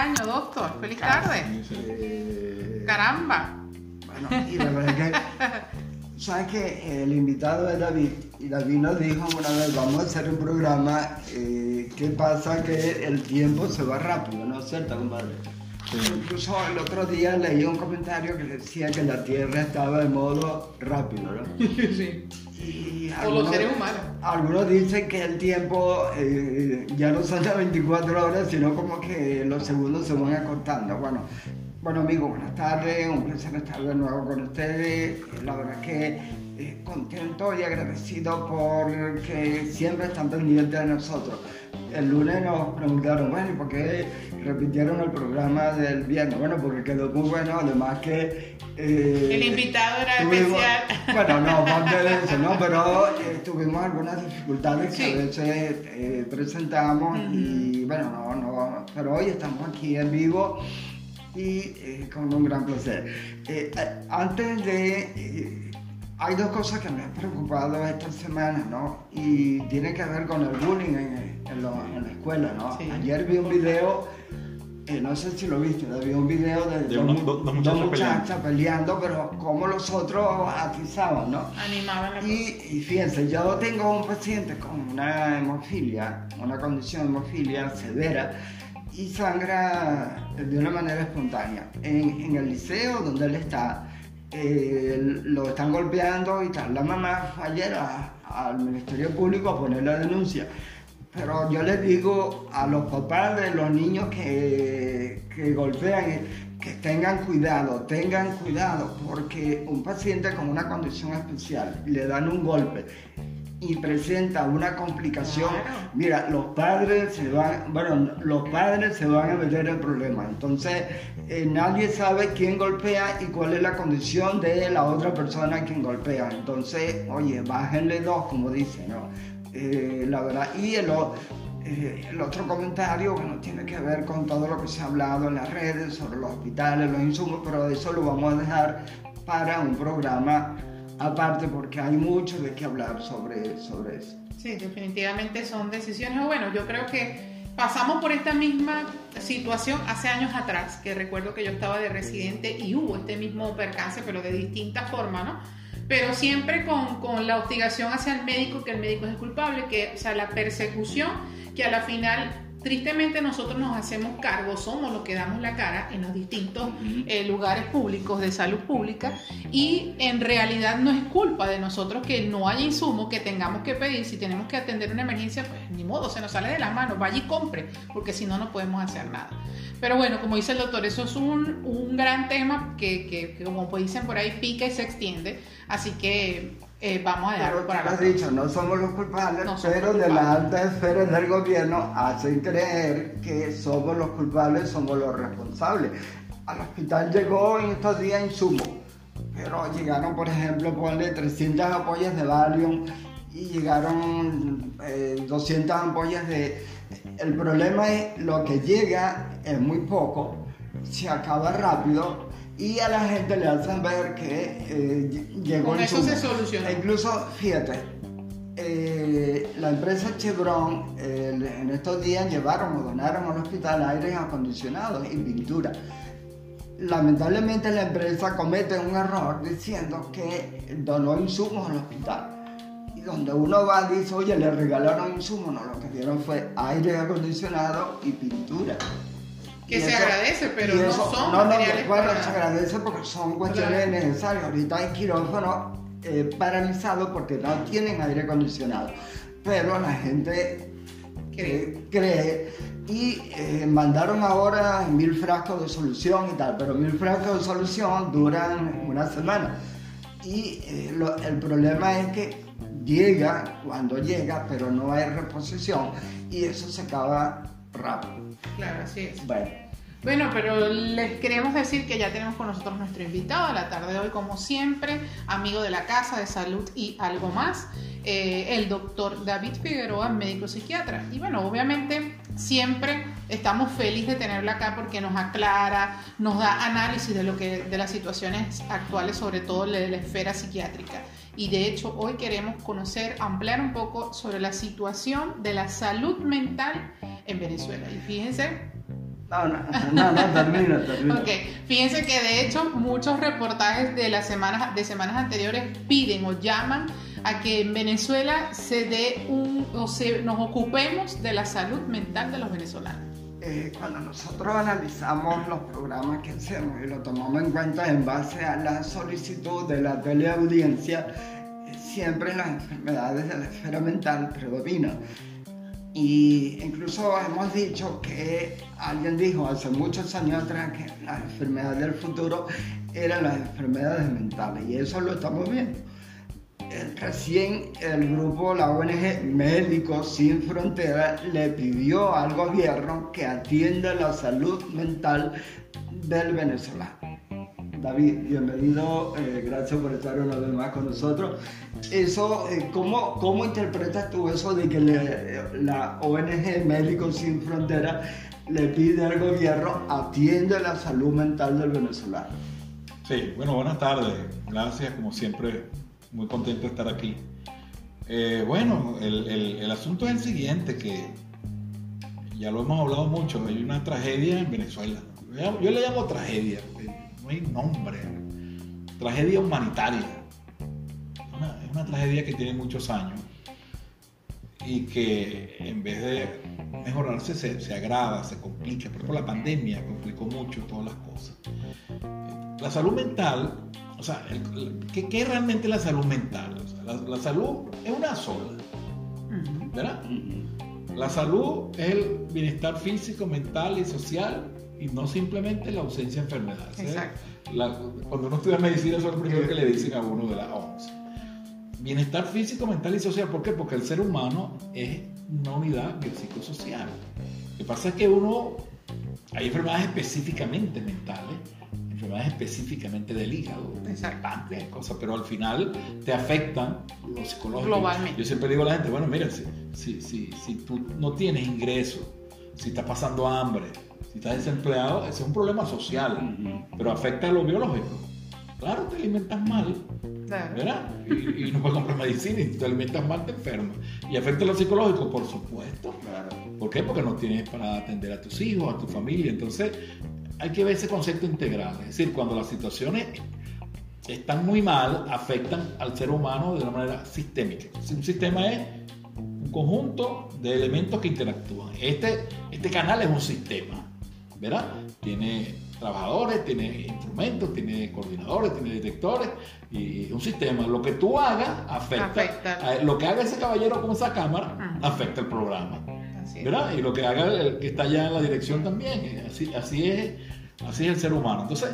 año, doctor. Feliz tarde. Eh, Caramba. Bueno, y la verdad es que, ¿sabes que El invitado es David, y David nos dijo una vez, vamos a hacer un programa, eh, ¿qué pasa? Que el tiempo se va rápido, ¿no es cierto, compadre? Incluso el otro día leí un comentario que decía que la Tierra estaba en modo rápido, ¿no? Sí. Y O los seres humanos. Algunos dicen que el tiempo eh, ya no son las 24 horas, sino como que los segundos se van acortando. Bueno, bueno amigos, buenas tardes, un placer estar de nuevo con ustedes. La verdad es que eh, contento y agradecido porque siempre están pendientes de nosotros. El lunes nos preguntaron, bueno, ¿y por qué repitieron el programa del viernes? Bueno, porque quedó muy bueno, además que... eh, El invitado era tuvimos- especial. Bueno, no, aparte de eso, ¿no? Pero eh, tuvimos algunas dificultades que a veces eh, presentamos y bueno, no, no, pero hoy estamos aquí en vivo y con un gran placer. Antes de... hay dos cosas que me han preocupado esta semana, ¿no? Y tiene que ver con el bullying en, en lo- en la escuela, ¿no? Sí. Ayer vi un video, no sé si lo viste, vi un video de, De dos unos- mu- dos- dos muchachos muchachas peleando, pero como los otros atizaban, ¿no? Animaban. Y, y fíjense, yo tengo un paciente con una hemofilia, una condición de hemofilia severa, y sangra de una manera espontánea. En, en el liceo donde él está, eh, lo están golpeando y tal. La mamá fue ayer a- al Ministerio Público a poner la denuncia. Pero yo les digo a los papás de los niños que, que golpean que tengan cuidado, tengan cuidado, porque un paciente con una condición especial le dan un golpe y presenta una complicación, Claro. mira, los padres se van, bueno, los padres se van a meter en el problema. Entonces, eh, nadie sabe quién golpea y cuál es la condición de la otra persona a quien golpea. Entonces, oye, bájenle dos, como dice, ¿no? Eh, la verdad, y el, eh, el otro comentario, bueno, tiene que ver con todo lo que se ha hablado en las redes sobre los hospitales, los insumos, pero eso lo vamos a dejar para un programa aparte porque hay mucho de qué hablar sobre, sobre eso. Sí, definitivamente son decisiones. O Bueno, yo creo que pasamos por esta misma situación hace años atrás, que recuerdo que yo estaba de residente y hubo este mismo percance, pero de distinta forma, ¿no? Pero siempre con, con la hostigación hacia el médico, que el médico es culpable, que, o sea, la persecución, que a la final, tristemente nosotros nos hacemos cargo, somos los que damos la cara en los distintos eh, lugares públicos de salud pública y en realidad no es culpa de nosotros que no haya insumos que tengamos que pedir, si tenemos que atender una emergencia, pues ni modo, se nos sale de las manos, vaya y compre, porque si no, no podemos hacer nada. Pero bueno, como dice el doctor, eso es un, un gran tema que, que, que, como pues dicen por ahí, pica y se extiende, así que eh, vamos a dejarlo para la has dicho, no somos los culpables, No somos pero los de las altas esferas del gobierno hacen creer que somos los culpables, somos los responsables. Al hospital llegó en estos días insumos, pero llegaron, por ejemplo, ponle 300 ampollas de Valium y llegaron eh, 200 ampollas de... El problema es lo que llega es muy poco, se acaba rápido y a la gente le hacen ver que eh, ll- llegó Con eso se solucionó. Incluso, fíjate, eh, la empresa Chevron eh, en estos días llevaron o donaron al hospital aires acondicionados y pintura. Lamentablemente la empresa comete un error diciendo que donó insumos al hospital. Y donde uno va dice, oye, le regalaron insumos, no, lo que dieron fue aire acondicionado y pintura. Que Y se agradece, pero no son no, no, materiales bueno, para- se agradece porque son cuestiones Claro. necesarias. Ahorita hay quirófanos eh, paralizados porque no tienen aire acondicionado. Pero la gente eh, cree y eh, mandaron ahora mil frascos de solución y tal, pero mil frascos de solución duran una semana. Y eh, lo- el problema es que llega cuando llega, pero no hay reposición y eso se acaba rápido. Claro, así es. Bueno. Bueno, pero les queremos decir que ya tenemos con nosotros nuestro invitado a la tarde de hoy, como siempre, amigo de la casa de salud y algo más, eh, el doctor David Figueroa, médico psiquiatra. Y bueno, obviamente siempre estamos felices de tenerlo acá porque nos aclara, nos da análisis de lo que de las situaciones actuales, sobre todo de la esfera psiquiátrica. Y de hecho hoy queremos conocer, ampliar un poco sobre la situación de la salud mental en Venezuela. Y fíjense No, no, no, no, termina, termina. Ok, fíjense que de hecho muchos reportajes de las semanas, de semanas anteriores piden o llaman a que en Venezuela se dé un, o se, nos ocupemos de la salud mental de los venezolanos. Eh, cuando nosotros analizamos los programas que hacemos y lo tomamos en cuenta en base a la solicitud de la teleaudiencia, eh, siempre las enfermedades de la esfera mental predominan. Y incluso hemos dicho que alguien dijo hace muchos años atrás que las enfermedades del futuro eran las enfermedades mentales y eso lo estamos viendo. Recién el grupo, la ONG Médicos Sin Fronteras, le pidió al gobierno que atienda la salud mental del venezolano. David, bienvenido, eh, gracias por estar una vez más con nosotros. Eso, eh, ¿cómo, ¿Cómo interpretas tú eso de que la ONG Médicos Sin Fronteras le pide al gobierno atienda la salud mental del venezolano? Sí, bueno, buenas tardes. Gracias, como siempre, muy contento de estar aquí. Eh, bueno, el, el, asunto es el siguiente, que ya lo hemos hablado mucho, hay una tragedia en Venezuela. Yo le llamo tragedia, hay nombre. Tragedia humanitaria. es una tragedia que tiene muchos años y que en vez de mejorarse se, agrava, se complica. Por la pandemia complicó mucho todas las cosas. La salud mental, o sea, ¿qué, es realmente la salud mental? la, salud es una sola, ¿verdad? La salud es el bienestar físico, mental y social y no simplemente la ausencia de enfermedades. Exacto. cuando uno estudia medicina, eso es lo primero que le dicen a uno de la OMS. Bienestar físico, mental y social. ¿Por qué? Porque el ser humano es una unidad biopsicosocial. Lo que pasa es que uno, hay enfermedades específicamente mentales, enfermedades específicamente del hígado, páncreas, cosas, pero al final te afectan los psicológicos. Globalmente. Yo siempre digo a la gente, bueno, mira, si, si, si, si tú no tienes ingreso, si estás pasando hambre, si estás desempleado, ese es un problema social, pero afecta a lo biológico. Claro, te alimentas mal, ¿verdad? Y, no puedes comprar medicina y te alimentas mal, te enfermas. Y afecta a lo psicológico, por supuesto. Claro. ¿Por qué? Porque no tienes para atender a tus hijos, a tu familia. Entonces, hay que ver ese concepto integral. Es decir, cuando las situaciones están muy mal, afectan al ser humano de una manera sistémica. Un sistema es un conjunto de elementos que interactúan. Este, este canal es un sistema. ¿verdad? Tiene trabajadores, tiene instrumentos, tiene coordinadores, tiene detectores y un sistema. Lo que tú hagas afecta. lo que haga ese caballero con esa cámara afecta el programa. ¿Verdad? Y lo que haga el que está allá en la dirección también. Así, así, es, así es el ser humano. Entonces,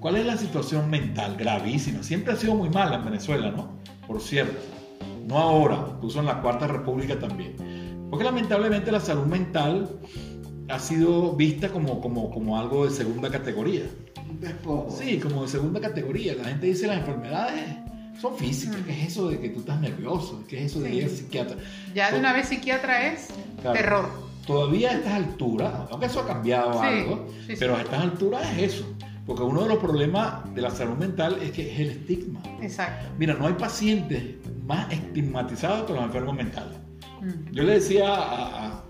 ¿cuál es la situación mental? Gravísima. Siempre ha sido muy mala en Venezuela, ¿no? Por cierto. No ahora, incluso en la Cuarta República también. Porque lamentablemente la salud mental ha sido vista como, como, como algo de segunda categoría. Sí, como de segunda categoría. La gente dice las enfermedades son físicas. ¿Qué es eso de que tú estás nervioso? ¿Qué es eso de ir al psiquiatra? Ya de una vez psiquiatra es terror. Todavía a estas alturas, aunque eso ha cambiado algo, pero a estas alturas es eso. Porque uno de los problemas de la salud mental es que es el estigma. Exacto. Mira, no hay pacientes más estigmatizados que los enfermos mentales. Yo le decía a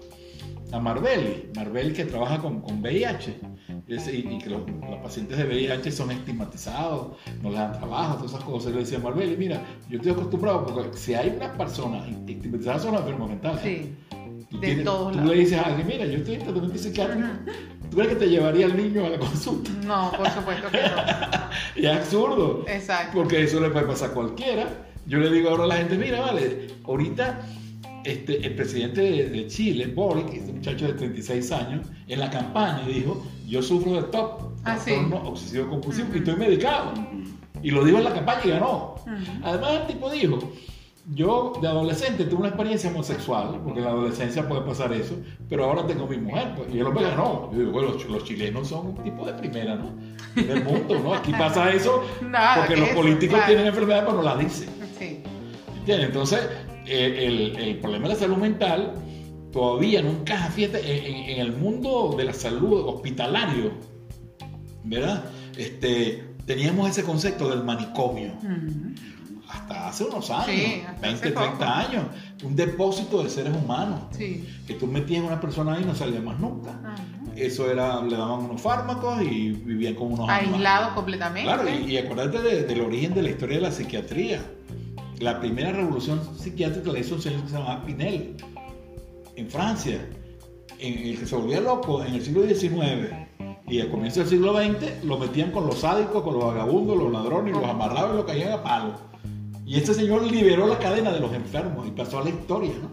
a Marbelli, Marbelli que trabaja con, con VIH, y, que los, pacientes de VIH son estigmatizados, no le dan trabajo, todas esas cosas. le decía a Marbelli, mira, yo estoy acostumbrado porque si hay una persona estigmatizada son los enfermos mentales. Sí. Tú, de tú le dices a alguien, mira, yo estoy en tratamiento psiquiátrico. ¿Tú crees que te llevaría el niño a la consulta? No, por supuesto que no. y es absurdo. Exacto. Porque eso le puede pasar a cualquiera. Yo le digo ahora a la gente, mira, vale, ahorita este, el presidente de, Chile, Boric, este muchacho de 36 años, en la campaña dijo, yo sufro de TOP, ah, trastorno obsesivo compulsivo, y estoy medicado. Y lo dijo en la campaña y ganó. Además, el tipo dijo, yo de adolescente tuve una experiencia homosexual, porque en la adolescencia puede pasar eso, pero ahora tengo mi mujer, pues, y el hombre ganó. Yo digo, bueno, los, chilenos son un tipo de primera, ¿no? Del mundo, ¿no? Aquí pasa eso porque los políticos tienen enfermedades, pero no la dicen. Sí. ¿Entiendes? Entonces, el, problema de la salud mental todavía no encaja, fíjate, en, el mundo de la salud hospitalario, ¿verdad? Este, teníamos ese concepto del manicomio. Hasta hace unos años, 20, 30 años, un depósito de seres humanos. Que tú metías a una persona ahí y no salía más nunca. eso era, le daban unos fármacos y vivían como unos. Aislados completamente. Claro, y, y acuérdate de- del origen de la historia de la psiquiatría. La primera revolución psiquiátrica la hizo un señor que se llamaba Pinel, en Francia, en el que se volvía loco en el siglo XIX. Y al comienzo del siglo XX lo metían con los sádicos, con los vagabundos, los ladrones, y los amarraban y los caían a palo. Y este señor liberó la cadena de los enfermos y pasó a la historia, ¿no?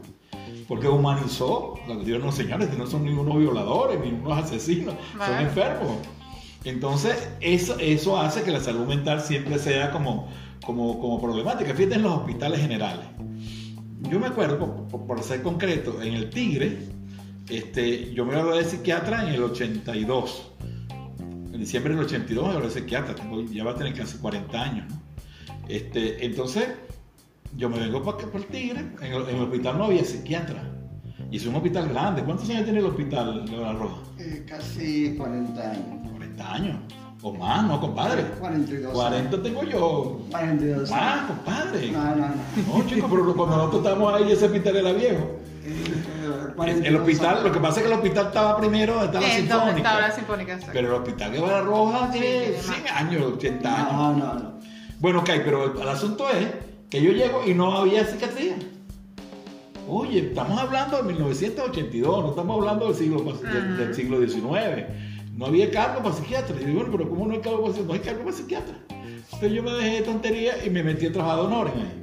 Porque humanizó, los Dios no señores, que no son ni unos violadores, ni unos asesinos, son enfermos. Entonces, eso, eso hace que la salud mental siempre sea como, como, como problemática. Fíjate en los hospitales generales. Yo me acuerdo, por, ser concreto, en el Tigre, este, yo me gradué de psiquiatra en el 82. En diciembre del 82 me gradué de psiquiatra, tengo- ya va a tener casi 40 años. ¿no? Este, entonces, yo me vengo para el Tigre, en el, en el hospital no había psiquiatra. Y es un hospital grande. ¿Cuántos años tiene el hospital de La Roja? Eh, casi 40 años. 40 años. O más, ¿no, compadre? 42 40 tengo yo. 42 Más, años. compadre. No, no, no. No, chicos, pero cuando nosotros estábamos ahí, ese hospital era viejo. Eh, 42 El hospital, lo que pasa es que el hospital estaba primero donde estaba la ¿Dónde estaba la sinfónica. sinfónica? Exacto. Pero el hospital de Barra Roja tiene tiene 100 más. años, 80 años. No, no, no. Bueno, ok, pero el, el asunto es que yo llego y no había psiquiatría. Oye, estamos hablando de 1982, no estamos hablando del siglo, del siglo XIX. No había cargo para psiquiatra. Y digo, bueno, pero ¿cómo no hay cargo para psiquiatra? No hay cargo para psiquiatra. Entonces yo me dejé de tontería y me metí a trabajar de honores ahí.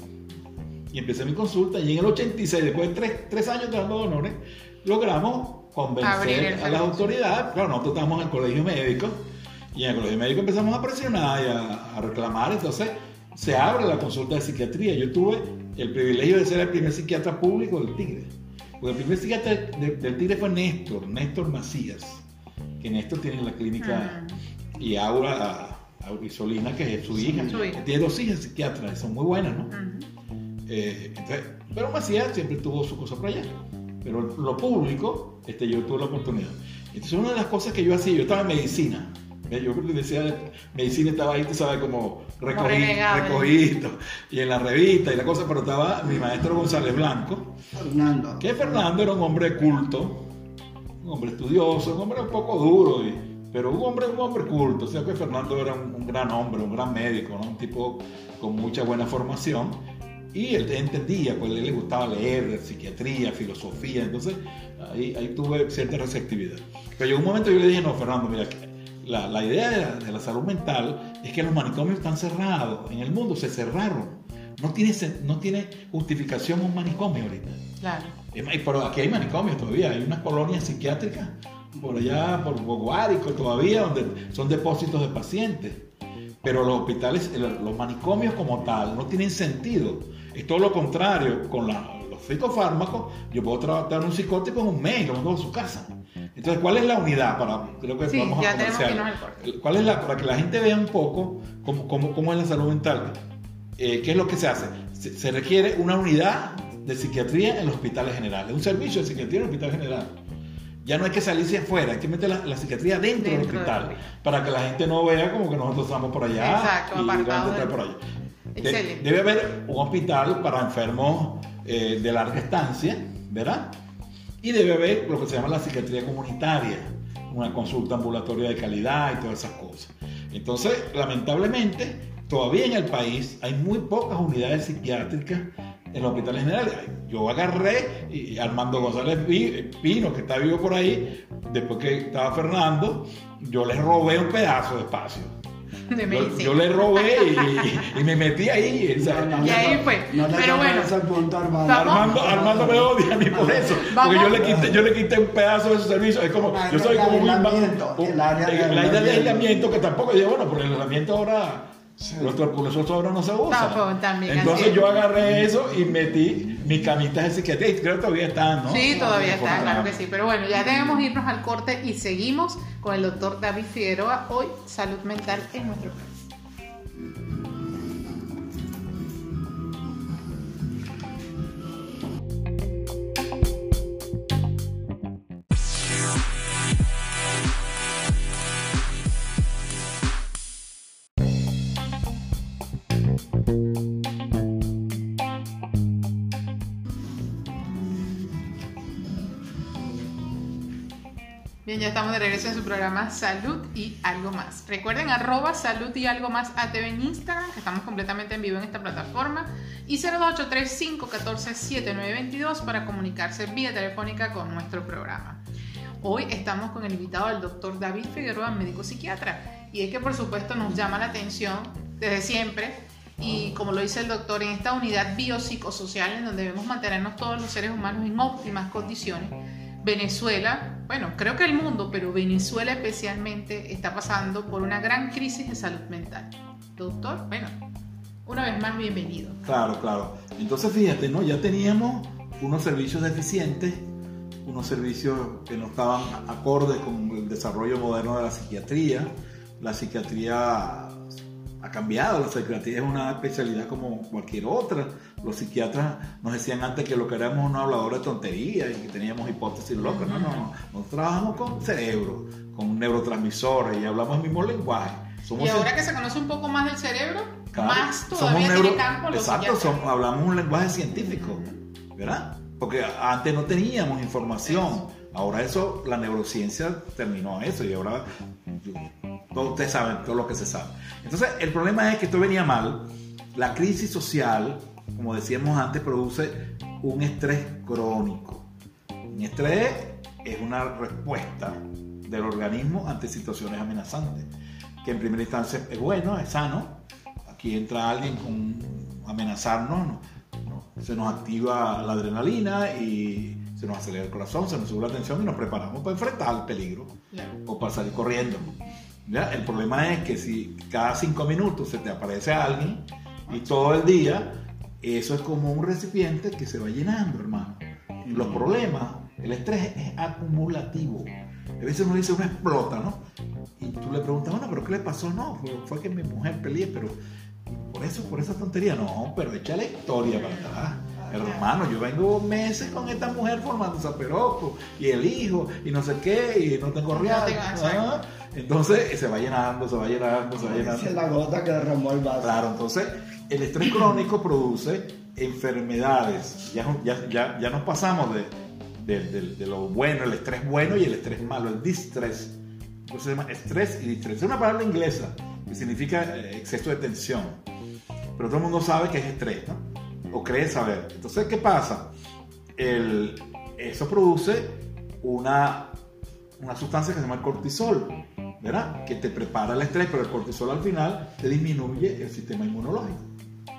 Y empecé mi consulta y en el 86, después de tres, tres años trabajando de honores, logramos convencer a las autoridades. Claro, nosotros estábamos en el colegio médico y en el colegio médico empezamos a presionar y a, a reclamar. Entonces se abre la consulta de psiquiatría. Yo tuve el privilegio de ser el primer psiquiatra público del Tigre. Porque el primer psiquiatra de- del Tigre fue Néstor, Néstor Macías. Que Néstor tiene la clínica y Aura Aurisolina, que es su hija. Tiene dos hijas psiquiatras, son muy buenas, ¿no? Eh, entonces, pero Macías siempre tuvo su cosa por allá. Pero lo público, este, yo tuve la oportunidad. Entonces, una de las cosas que yo hacía, yo estaba en medicina. Yo decía, medicina estaba ahí, tú sabes, como recogido, y en la revista y la cosa, pero estaba mi maestro González Blanco, Fernando. que Fernando era un hombre culto, hombre estudioso, un hombre un poco duro, pero un hombre, un hombre culto. O sea que Fernando era un, gran hombre, un gran médico, un tipo con mucha buena formación. Y él entendía, pues a él le gustaba leer, psiquiatría, filosofía, entonces ahí, ahí tuve cierta receptividad. Pero llegó un momento yo le dije, no, Fernando, mira, la, la idea de la salud mental es que los manicomios están cerrados, en el mundo se cerraron. No tiene, no tiene justificación un manicomio ahorita. Claro. Pero aquí hay manicomios todavía, hay unas colonias psiquiátricas por allá, por Guárico todavía, donde son depósitos de pacientes. Pero los hospitales, los manicomios como tal, no tienen sentido. Es todo lo contrario, con la- los psicofármacos, yo puedo tratar un psicótico en un mes lo mando a su casa. Entonces, ¿cuál es la unidad para, creo que Sí, vamos a que. ¿Cuál es la, para que la gente vea un poco cómo, cómo, cómo es la salud mental? Eh, ¿Qué es lo que se hace? Se, se requiere una unidad de psiquiatría en los hospitales generales, un servicio de psiquiatría en el hospital general. Ya no hay que salirse afuera, hay que meter la, la psiquiatría dentro, del Dentro del hospital para que la gente no vea como que nosotros estamos por allá Exacto, y la gente está por allá. De- Excelente. debe haber un hospital para enfermos eh, de larga estancia, ¿verdad? Y debe haber lo que se llama la psiquiatría comunitaria, una consulta ambulatoria de calidad y todas esas cosas. Entonces, lamentablemente, todavía en el país hay muy pocas unidades psiquiátricas en los hospitales generales. Yo agarré y Armando González Pi- Pino, que está vivo por ahí, después que estaba Fernando, yo le robé un pedazo de espacio. De Yo, le robé y, y me metí ahí. o sea, No, no, Y ahí no, fue. No le Pero bueno, Armando. Armando, Armando me odia a mí por eso. Vamos. Porque yo le, quité, yo le quité un pedazo de su servicio. Es como, yo soy como un- el área de aislamiento. que tampoco yo, bueno, pero el aislamiento ahora. Los nosotros ahora no se usa. También, Entonces así es. yo agarré eso y metí mis camitas de psiquiatría. Creo que todavía están, ¿no? Sí, todavía Por está, claro que sí. Pero bueno, ya debemos irnos al corte y seguimos con el doctor David Figueroa. Hoy, salud mental en nuestro ya estamos de regreso en su programa Salud y Algo Más. Recuerden arroba Salud y Algo Más ATV en Instagram, que estamos completamente en vivo en esta plataforma, y 0283-514-7922 para comunicarse vía telefónica con nuestro programa. Hoy estamos con el invitado del doctor David Figueroa, médico psiquiatra, y es que por supuesto nos llama la atención desde siempre y como lo dice el doctor, en esta unidad biopsicosocial en donde debemos mantenernos todos los seres humanos en óptimas condiciones, Venezuela, bueno, creo que el mundo, pero Venezuela especialmente está pasando por una gran crisis de salud mental. Doctor, bueno, una vez más bienvenido. Claro, claro. Entonces fíjate, ¿no? Ya teníamos unos servicios deficientes, unos servicios que no estaban acordes con el desarrollo moderno de la psiquiatría. La psiquiatría ha cambiado, la psiquiatría es una especialidad como cualquier otra. Los psiquiatras nos decían antes que lo que éramos unos habladores de tonterías y que teníamos hipótesis locas. No, no, no. Nosotros trabajamos con cerebro, con neurotransmisores y hablamos el mismo lenguaje. y ahora que se conoce un poco más del cerebro, más todavía somos tiene campo los Exacto, hablamos un lenguaje científico, ¿verdad? Porque antes no teníamos información. Ahora eso, la neurociencia terminó eso y ahora todos ustedes saben todo lo que se sabe. Entonces, el problema es que esto venía mal. La crisis social, como decíamos antes, produce un estrés crónico. Un estrés es una respuesta del organismo ante situaciones amenazantes, que en primera instancia es bueno, es sano. Aquí entra alguien con amenazarnos, se nos activa la adrenalina y se nos acelera el corazón, se nos sube la tensión y nos preparamos para enfrentar el peligro o para salir corriendo. El problema es que si cada cinco minutos se te aparece alguien y todo el día, eso es como un recipiente que se va llenando, hermano. Los problemas, el estrés es acumulativo. A veces uno dice, uno explota, ¿no? Y tú le preguntas, bueno, ¿pero qué le pasó? No, fue, que mi mujer peleé, pero por eso, por esa tontería. No, pero echa la historia para atrás. Hermano, yo vengo meses con esta mujer formando zaperoco y el hijo y no sé qué y no tengo real. Entonces se va llenando, se va llenando, se va llenando. es la gota que derramó el vaso. Claro, entonces el estrés crónico produce enfermedades. Ya, ya, ya, ya nos pasamos de, de, lo bueno, el estrés bueno y el estrés malo, el distrés. Entonces se llama estrés y distrés. Es una palabra inglesa que significa eh, exceso de tensión. Pero todo el mundo sabe que es estrés, ¿no? O cree saber. Entonces, ¿qué pasa? El, eso produce una, una sustancia que se llama el cortisol ¿verdad? Que te prepara el estrés, pero el cortisol al final te disminuye el sistema inmunológico,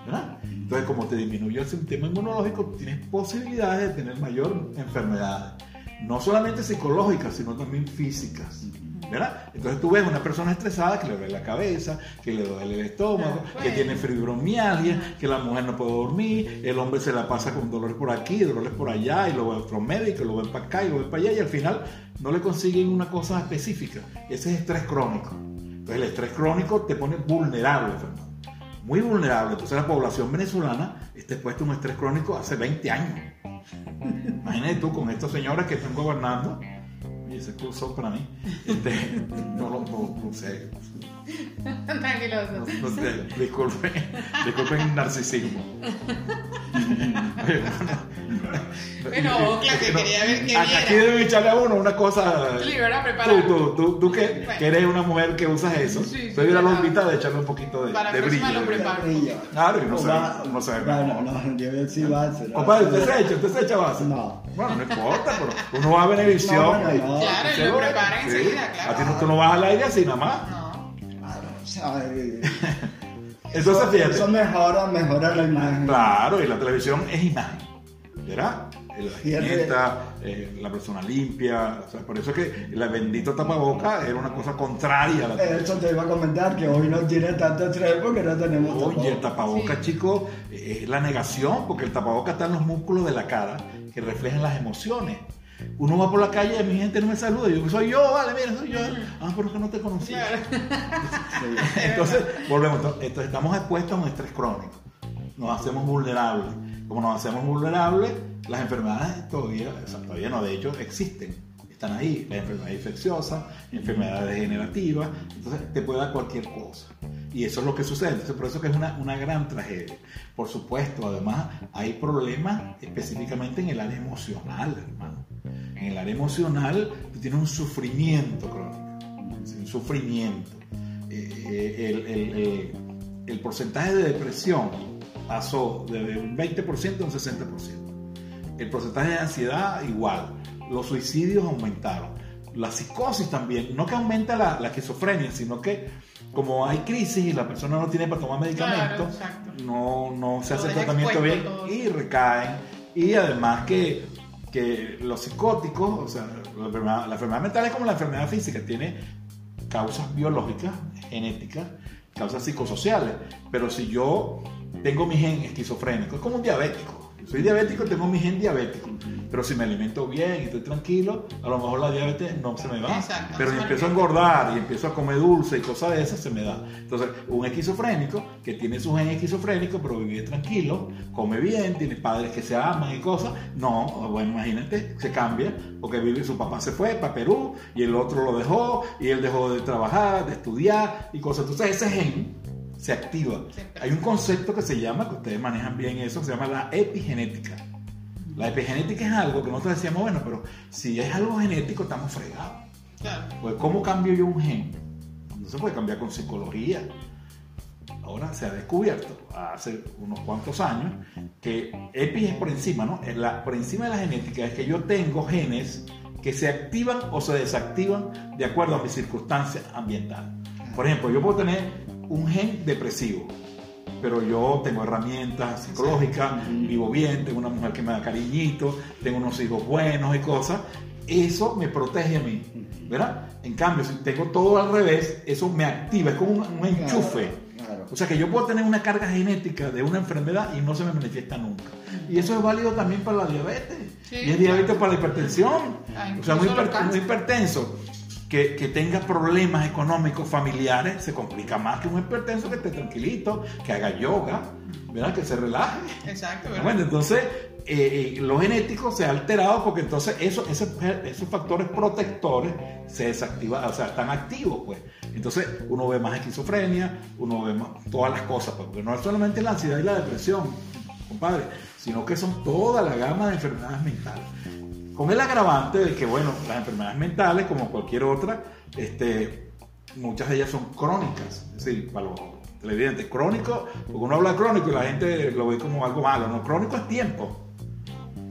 ¿verdad? Entonces, como te disminuye el sistema inmunológico, tienes posibilidades de tener mayor enfermedades, no solamente psicológicas, sino también físicas. ¿Verdad? Entonces tú ves una persona estresada que le duele la cabeza, que le duele el estómago, que tiene fibromialgia, que la mujer no puede dormir, el hombre se la pasa con dolores por aquí, dolores por allá, y lo ve a otro médico, lo ven para acá y lo ven para allá, y al final no le consiguen una cosa específica. Ese es estrés crónico. Entonces el estrés crónico te pone vulnerable, Fernando. Muy vulnerable. Entonces la población venezolana está expuesta a un estrés crónico hace 20 años. Imagínate tú con estos señores que están gobernando y ese curso para mí, este, no lo no, sé. Tranquilo. No, disculpen, disculpen el narcisismo. bueno, claro, que quería ver que Aquí debe echarle a uno una cosa. Tú, tú, tú, tú que, que, eres una mujer que usas eso, sí, sí, la lombita de echarle un poquito de, para de brillo. Claro, y no, se, no se ve. No, no, no, yo sí base. Compadre, ¿usted se echa? ¿Usted se echa base? No. Bueno, no importa, pero uno va a Benevisión. No, bueno, no. Claro, y lo prepara enseguida, claro. A ti no, tú no vas al aire así nada más. No. Claro, o sea, Entonces, fíjate. Eso mejora, mejora la imagen. Claro, y la televisión es imagen. ¿Verdad? La neta, eh, la persona limpia, o sea, por eso es que el bendito tapaboca era una cosa contraria a la Eso te iba a comentar, que hoy no tiene tanto estrés porque no tenemos Oye, el tapaboca, chico, es la negación, porque el tapaboca está en los músculos de la cara que reflejan las emociones. Uno va por la calle y mi gente no me saluda. Yo, soy yo, vale, mira, soy yo. Ah, pero es que no te conocí. Entonces, volvemos. Entonces, estamos expuestos a un estrés crónico. Nos hacemos vulnerables. Como nos hacemos vulnerables, las enfermedades todavía, todavía no, de hecho, existen. Están ahí. Las enfermedades infecciosas, enfermedades degenerativas. Entonces, te puede dar cualquier cosa. Y eso es lo que sucede. Entonces, por eso que es una, una gran tragedia. Por supuesto, además, hay problemas específicamente en el área emocional, hermano En el área emocional, tú tienes un sufrimiento crónico, un sufrimiento. Eh, eh, el, el- el- el porcentaje de depresión pasó de un 20% a un 60%. El porcentaje de ansiedad igual. Los suicidios aumentaron. La psicosis también. No que aumenta la, la esquizofrenia, sino que como hay crisis y la persona no tiene para tomar medicamentos, Claro, no, no se hace el tratamiento bien y recaen. Y además que, que los psicóticos, o sea, la enfermedad, mental es como la enfermedad física, tiene causas biológicas, genéticas, causas psicosociales. Pero si yo tengo mi gen esquizofrénico, es como un diabético. Soy diabético, tengo mi gen diabético. Pero si me alimento bien y estoy tranquilo, a lo mejor la diabetes no se me va. Exacto, Pero si empiezo a engordar y empiezo a comer dulce y cosas de esas, se me da. Entonces, un esquizofrénico que tiene su gen esquizofrénico, pero vive tranquilo, come bien, tiene padres que se aman y cosas, no, bueno, imagínate, se cambia, porque vive, su papá se fue para Perú y el otro lo dejó y él dejó de trabajar, de estudiar y cosas. Entonces, ese gen se activa. Hay un concepto que se llama, que ustedes manejan bien eso, se llama la epigenética. La epigenética es algo que nosotros decíamos, bueno, pero si es algo genético, estamos fregados. Claro. Pues, ¿cómo cambio yo un gen? No se puede cambiar con psicología. Ahora se ha descubierto, hace unos cuantos años, que EPI es por encima, ¿no? La- por encima de la genética es que yo tengo genes que se activan o se desactivan de acuerdo a mis circunstancias ambientales. Por ejemplo, yo puedo tener un gen depresivo, pero yo tengo herramientas psicológicas, vivo bien, tengo una mujer que me da cariñito, tengo unos hijos buenos y cosas. Eso me protege a mí, ¿verdad? En cambio, si tengo todo al revés, eso me activa, es como un, un enchufe. Claro. O sea que yo puedo tener una carga genética de una enfermedad y no se me manifiesta nunca. Y eso es válido también para la diabetes. Sí. y es diabetes para la hipertensión. Ah, o sea, los hiper- hipertenso que, que tenga problemas económicos familiares se complica más que un hipertenso que esté tranquilito, que haga yoga, ¿verdad? Que se relaje. Exacto, ¿verdad? Bueno, entonces, eh, eh, lo genético se ha alterado porque entonces eso, ese- esos factores protectores se desactivan, o sea, están activos, pues. Entonces, uno ve más esquizofrenia, uno ve más todas las cosas, pues, porque no es solamente la ansiedad y la depresión, compadre, sino que son toda la gama de enfermedades mentales. Con el agravante de que, bueno, las enfermedades mentales, como cualquier otra, este, muchas de ellas son crónicas. Es decir, para los televidentes, crónico, porque uno habla de crónico y la gente lo ve como algo malo. No, crónico es tiempo.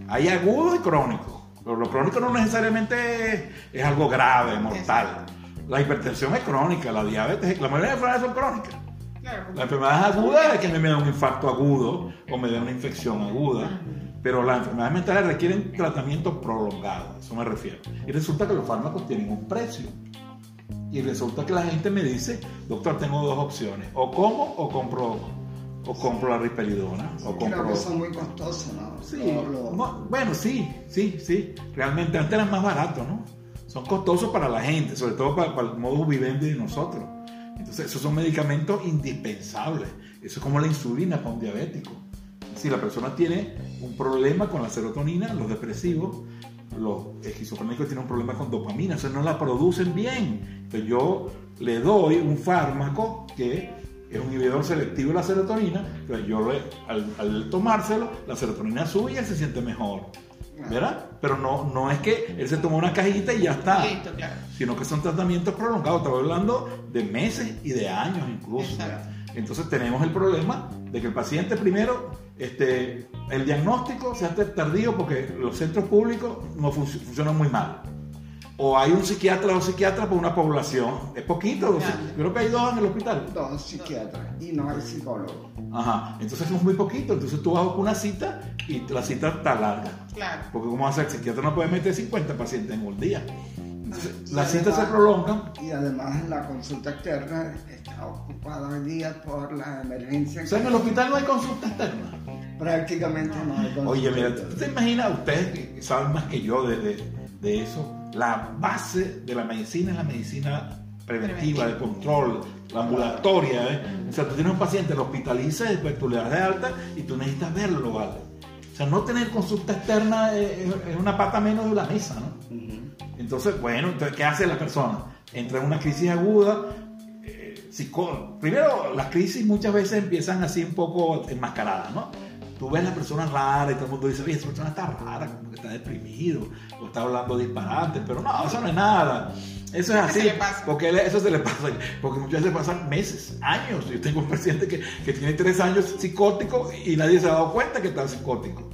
Hay agudo y crónico. Pero lo crónico no necesariamente es, es algo grave, mortal. La hipertensión es crónica, la diabetes, la mayoría de enfermedades son crónicas. La enfermedad aguda es que me da un infarto agudo o me da una infección aguda. Pero las enfermedades mentales requieren tratamiento prolongado, a eso me refiero. Y resulta que los fármacos tienen un precio. Y resulta que la gente me dice, doctor, tengo dos opciones. O como o compro, o compro la risperidona. O Creo compro... que son muy costosos, ¿no? Sí, Lo- lo- no, bueno, sí, sí, sí. Realmente antes eran más baratos, ¿no? Son costosos para la gente, sobre todo para, para el modo vivendi de nosotros. Entonces, esos son medicamentos indispensables. Eso es como la insulina para un diabético. Si la persona tiene un problema con la serotonina, los depresivos, los esquizofrénicos tienen un problema con dopamina, o sea, no la producen bien. Entonces, yo le doy un fármaco que es un inhibidor selectivo de la serotonina, entonces yo le- al, al tomárselo, la serotonina sube y él se siente mejor. ¿Verdad? Pero no, no es que él se tomó una cajita y ya está listo, claro. sino que son tratamientos prolongados. Estamos hablando de meses y de años incluso. Exacto. Entonces tenemos el problema de que el paciente primero, este, el diagnóstico se hace tardío porque los centros públicos no func- funcionan muy mal. O hay un psiquiatra o psiquiatra por una población. Es poquito. Creo que hay dos en el hospital. Dos psiquiatras y no hay psicólogo. Ajá. Entonces es muy poquito. Entonces tú vas con una cita y la cita está larga. Claro. Porque ¿cómo a ser? El psiquiatra no puede meter 50 pacientes en un día. Las citas se prolongan Y además la consulta externa está ocupada hoy día por la emergencia. O sea, en el hospital no hay consulta externa. Prácticamente no hay consulta Oye, mira. ¿tú te imaginas, ustedes que saben más que yo de, de- de eso, la base de la medicina es la medicina preventiva, de control, la ambulatoria. ¿eh? O sea, tú tienes un paciente, lo hospitalizas, después tú le das de alta y tú necesitas verlo, ¿vale? O sea, no tener consulta externa es, una pata menos de la mesa, ¿no? Entonces, bueno, entonces, ¿qué hace la persona? Entra en una crisis aguda. eh, Primero, las crisis muchas veces empiezan así un poco enmascaradas, ¿no? tú ves a la persona rara y todo el mundo dice, oye, esa persona está rara, como que está deprimido, o está hablando disparate, pero no, eso no es nada. Eso es así, porque eso se le pasa, porque muchas veces pasan meses, años. Yo tengo un paciente que, que tiene tres años psicótico y nadie se ha dado cuenta que está psicótico.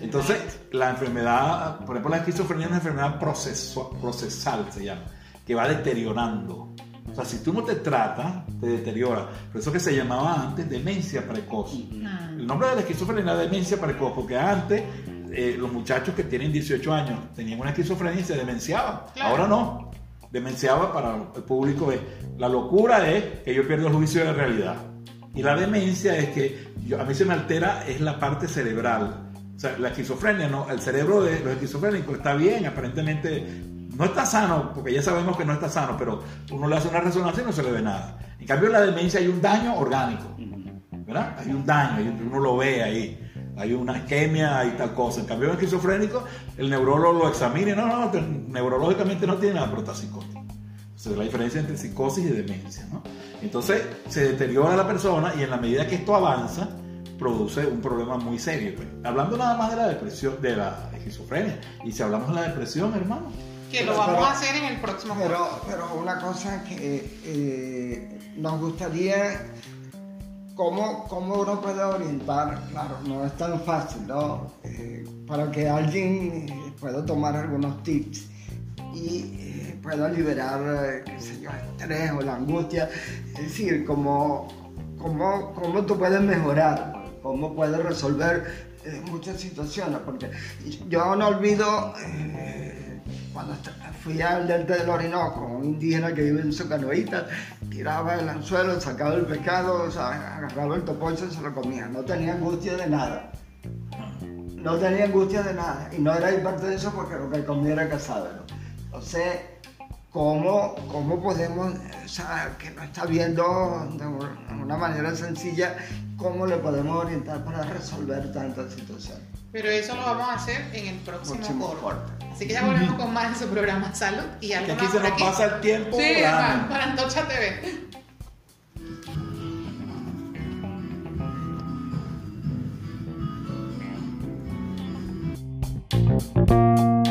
Entonces, la enfermedad, por ejemplo, la esquizofrenia es una enfermedad procesal, se llama, que va deteriorando. O sea, si tú no te tratas, te deteriora. Por eso que se llamaba antes demencia precoz. El nombre de la esquizofrenia era demencia precoz, porque antes eh, los muchachos que tienen 18 años tenían una esquizofrenia y se demenciaban. Ahora no. Demenciaba para el público es, la locura es que yo pierdo el juicio de la realidad. Y la demencia es que yo, a mí se me altera es la parte cerebral. La esquizofrenia, ¿no? El cerebro de los esquizofrénicos está bien, aparentemente no está sano, porque ya sabemos que no está sano, pero uno le hace una resonancia y no se le ve nada. En cambio, en la demencia hay un daño orgánico, ¿verdad? Hay un daño, uno lo ve ahí. Hay una isquemia y tal cosa. En cambio, en el esquizofrénico, el neurólogo lo examina y no, no, neurológicamente no tiene nada, pero está psicótico. Entonces, es la diferencia entre psicosis y demencia, ¿no? Entonces, se deteriora la persona y en la medida que esto avanza, produce un problema muy serio. Hablando nada más de la depresión, de la esquizofrenia. Y si hablamos de la depresión, hermano, que lo vamos a hacer en el próximo pero, pero una cosa que eh, nos gustaría, ¿cómo, ¿cómo, uno puede orientar? Claro, no es tan fácil, ¿no? Eh, para que alguien eh, pueda tomar algunos tips y pueda liberar, qué sé yo, el estrés o la angustia. Es decir, cómo, cómo, cómo tú puedes mejorar, cómo puedes resolver muchas situaciones, porque yo no olvido cuando fui al delta del Orinoco, un indígena que vive en su canoita, tiraba el anzuelo, sacaba el pescado, agarraba el topocho y se lo comía. No tenía angustia de nada. No tenía angustia de nada. Y no era hipertenso porque lo que comía era. Entonces, ¿cómo, cómo podemos, o sea, que no está viendo de una manera sencilla, cómo le podemos orientar para resolver tantas situaciones? Pero eso lo vamos a hacer en el próximo, corte. Así que ya volvemos con más en su programa Salud y algo que aquí se nos pasa el tiempo. Sí, para, para Antocha TV. de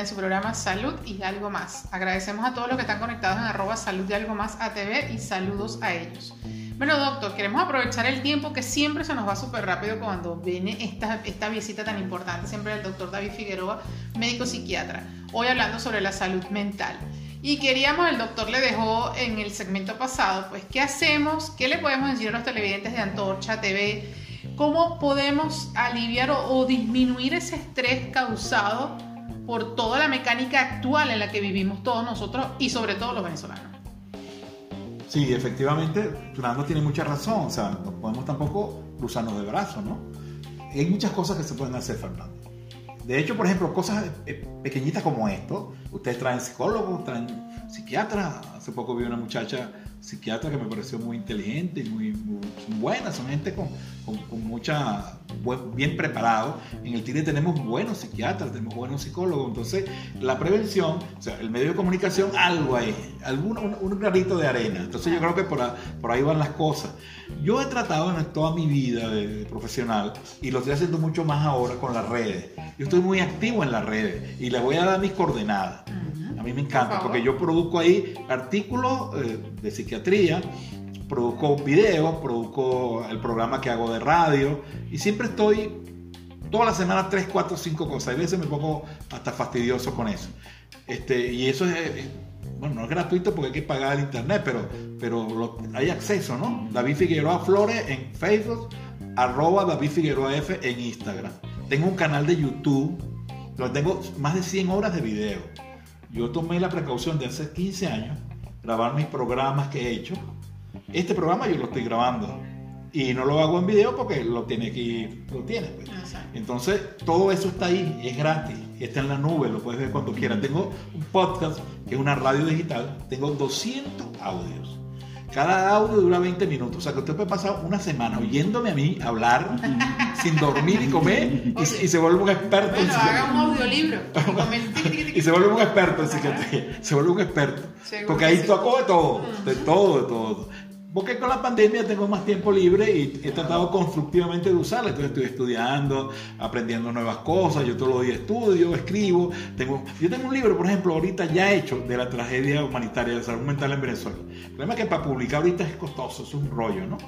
en su programa Salud y algo más. Agradecemos a todos los que están conectados en arroba salud y algo más ATV y saludos a ellos. Bueno, doctor, queremos aprovechar el tiempo que siempre se nos va súper rápido cuando viene esta, esta visita tan importante, siempre del doctor David Figueroa, médico psiquiatra. Hoy hablando sobre la salud mental. Y queríamos, el doctor le dejó en el segmento pasado, pues, ¿qué hacemos? ¿Qué le podemos decir a los televidentes de Antorcha TV? ¿Cómo podemos aliviar o, o disminuir ese estrés causado por toda la mecánica actual en la que vivimos todos nosotros y sobre todo los venezolanos. Sí, efectivamente, Fernando tiene mucha razón, o sea, no podemos tampoco cruzarnos de brazos, ¿no? Hay muchas cosas que se pueden hacer, Fernando. De hecho, por ejemplo, cosas eh, pequeñitas como esto, ustedes traen psicólogos, traen psiquiatras. Hace poco vi una muchacha psiquiatra que me pareció muy inteligente y muy, buena, son gente con, con, mucha, bien preparado. En el TINE tenemos buenos psiquiatras, tenemos buenos psicólogos, entonces la prevención, o sea, el medio de comunicación, algo ahí, algún, un, granito de arena. Entonces yo creo que por, por ahí van las cosas. Yo he tratado en toda mi vida de, profesional y lo estoy haciendo mucho más ahora con las redes. Yo estoy muy activo en las redes y les voy a dar mis coordenadas. A mí me encanta porque yo produzco ahí artículos eh, de psiquiatría, produzco videos, produzco el programa que hago de radio y siempre estoy toda la semana tres, cuatro, cinco cosas. A veces me pongo hasta fastidioso con eso. Este, y eso es, bueno, no es gratuito porque hay que pagar el internet, pero, pero hay acceso, ¿no? David Figueroa Flores en Facebook, arroba David Figueroa F en Instagram. Tengo un canal de YouTube donde tengo más de 100 horas de video yo tomé la precaución de hace 15 años grabar mis programas que he hecho. Este programa yo lo estoy grabando. y no lo hago en video porque lo tiene aquí, lo tiene. pues. Exacto. Entonces, todo eso está ahí, es gratis, está en la nube, lo puedes ver cuando quieras. Tengo un podcast que es una radio digital, tengo 200 audios. Cada audio dura 20 minutos, o sea que usted puede pasar una semana oyéndome a mí hablar sin dormir y comer y, y se vuelve un experto en haga un audiolibro. y se vuelve un experto en psiquiatría, se vuelve un experto. Seguro Porque que ahí sí. tocó de todo, de todo, de todo. Porque con la pandemia tengo más tiempo libre y he tratado constructivamente de usarla. Entonces estoy estudiando, aprendiendo nuevas cosas. Yo todos los días estudio, escribo. Tengo, yo tengo un libro, por ejemplo, ahorita ya hecho de la tragedia humanitaria de salud mental en Venezuela. El problema es que para publicar ahorita es costoso, es un rollo, ¿no?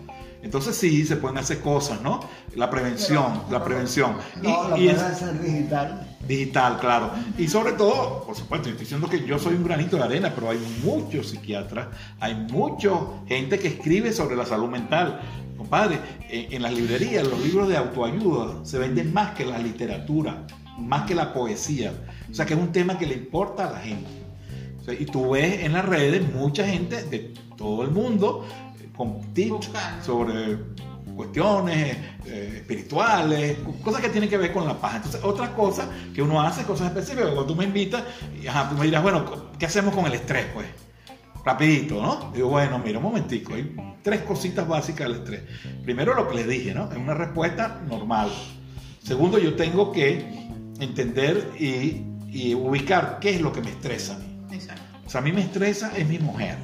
Entonces sí, se pueden hacer cosas, ¿no? La prevención, la prevención. Y- No, la y es- digital. Digital, claro. Y sobre todo, por supuesto, estoy diciendo que yo soy un granito de arena, pero hay muchos psiquiatras, hay mucha gente que escribe sobre la salud mental. Compadre, en, en las librerías los libros de autoayuda se venden más que la literatura, más que la poesía. O sea que es un tema que le importa a la gente. O sea, y tú ves en las redes mucha gente de todo el mundo eh, con tips sobre cuestiones eh, espirituales, cosas que tienen que ver con la paz. Entonces, otra cosa que uno hace, cosas específicas, cuando tú me invitas, y, ajá, tú me dirás, bueno, ¿qué hacemos con el estrés? Pues, rapidito, ¿no? Digo, bueno, mira, un momentico, hay tres cositas básicas del estrés. Primero, lo que les dije, ¿no? Es una respuesta normal. Segundo, yo tengo que entender y, y ubicar qué es lo que me estresa a mí. Exacto. O sea, a mí me estresa es mi mujer.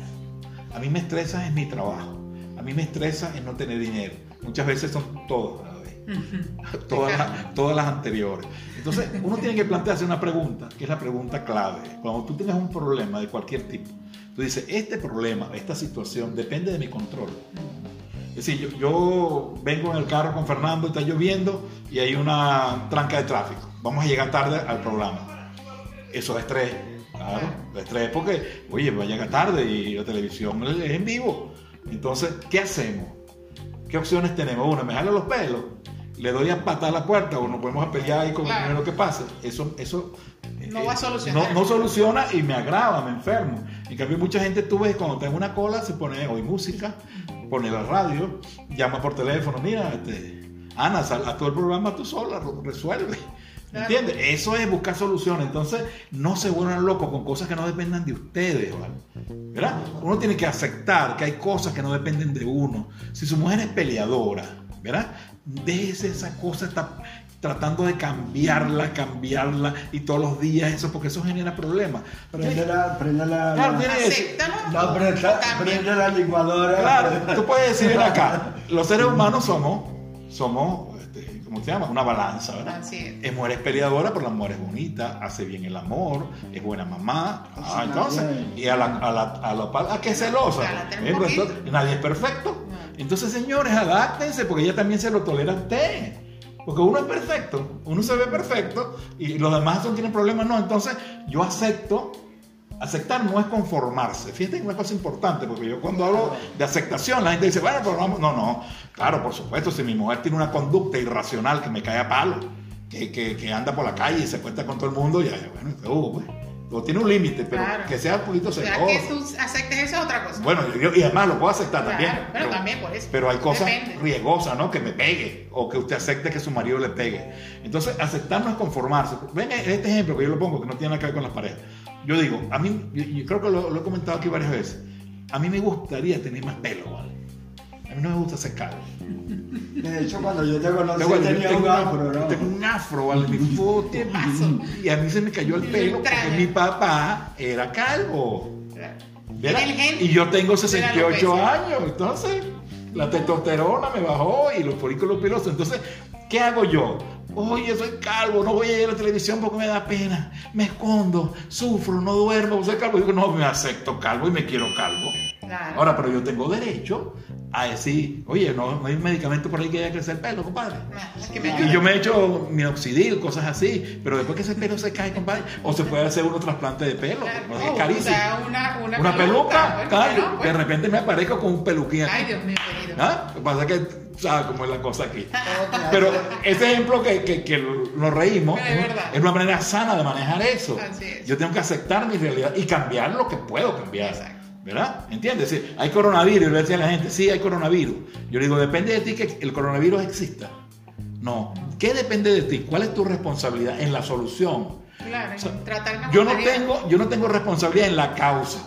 A mí me estresa es mi trabajo. A mí me estresa es no tener dinero. Muchas veces son todas a la vez. Todas, las, todas las anteriores. Entonces, uno tiene que plantearse una pregunta, que es la pregunta clave. Cuando tú tengas un problema de cualquier tipo, tú dices, este problema, esta situación depende de mi control. Es decir, yo, yo vengo en el carro con Fernando, está lloviendo y hay una tranca de tráfico. Vamos a llegar tarde al programa. Eso es estrés. Claro, estrés porque, oye, va a llegar tarde y la televisión es en vivo. Entonces, ¿qué hacemos? ¿Qué opciones tenemos? Uno, me jalo los pelos, le doy a patar la puerta o nos podemos a pelear ahí con Claro. lo que pase. Eso, eso No eh, va a solucionar. No, no soluciona y me agrava, me enfermo. En cambio, mucha gente tú ves cuando tengo una cola, se pone hoy música, pone la radio, llama por teléfono, mira, este, Ana, sal a todo el programa tú sola, re- Claro. ¿Entiendes? Eso es buscar soluciones. Entonces, no se vuelvan locos con cosas que no dependan de ustedes, ¿vale? ¿verdad? Uno tiene que aceptar que hay cosas que no dependen de uno. Si su mujer es peleadora, ¿verdad? Déjese esa cosa, está tratando de cambiarla, cambiarla y todos los días eso, porque eso genera problemas. Prende la, prende la, Claro, la- prende, la licuadora. Claro, tú puedes decir, acá, los seres humanos somos, somos, ¿cómo se llama? Una balanza, ¿verdad? Así es. Es mujer es peleadora, pero la mujer es bonita, hace bien el amor, es buena mamá. Ah, Cocina entonces, y a la, a la, a la, pal- ¿a celosa? Eh, pero poquito. esto- nadie es perfecto. Entonces, señores, adáptense, porque ella también se lo tolera a usted. Porque uno es perfecto, uno se ve perfecto y los demás no tienen problemas, no. Entonces, yo acepto. Aceptar no es conformarse. Fíjate que una cosa importante, porque yo cuando hablo de aceptación, la gente dice, bueno, pero vamos. No, no. Claro, por supuesto, si mi mujer tiene una conducta irracional que me cae a palo, que, que, que anda por la calle y se cuenta con todo el mundo, ya, ya, bueno, pues, tiene un límite, pero Claro. que sea un poquito O sea, celoso. que tú aceptes eso es otra cosa. Bueno, yo- y además lo puedo aceptar Claro, también. pero también por eso. Pero hay cosas Depende. riesgosas, ¿no? Que me pegue o que usted acepte que su marido le pegue. Entonces, aceptar no es conformarse. Ven este ejemplo que yo lo pongo, que no tiene nada que ver con las parejas. Yo digo, a mí, yo, yo creo que lo, lo he comentado aquí varias veces, a mí me gustaría tener más pelo, ¿vale? A mí no me gusta hacer calvo. De hecho, cuando yo te conocí Yo, bueno, yo tenía tengo, un afro, ¿no? tengo un afro, ¿vale? Mi foto. Y a mí se me cayó el pelo porque mi papá era calvo. ¿Verdad? Y yo tengo de la 68 alopecia. años, entonces la testosterona me bajó y los folículos pilosos. Entonces, ¿qué hago yo? Oye, soy calvo, no voy a ir a la televisión porque me da pena, me escondo, sufro, no duermo, soy calvo. Digo, no, me acepto calvo y me quiero calvo. Claro. Ahora, pero yo tengo derecho a decir, oye, no, no hay un medicamento por ahí que haya crecer el pelo, compadre. Ah, Y yo me he hecho minoxidil, cosas así, pero después que ese pelo se cae, compadre, o se puede hacer uno trasplante de pelo, Claro. no, O es carísimo. usar una, una, Una peluca, bueno, claro, de repente me aparezco con un peluquín aquí. Ay, Dios mío, querido. ¿Ah? Lo que pasa es que, ¿sabes cómo es la cosa aquí? Pero ese ejemplo que, que, que nos reímos es una manera sana de manejar eso. Así es. Yo tengo que aceptar mi realidad y cambiar lo que puedo cambiar. Exacto. ¿Verdad? ¿Entiendes? Sí, hay coronavirus, y le decía a la gente, sí, hay coronavirus. Yo le digo, depende de ti que el coronavirus exista. No. ¿Qué depende de ti? ¿Cuál es tu responsabilidad en la solución? Claro, O sea, tratar Yo no, tengo, yo no tengo responsabilidad en la causa,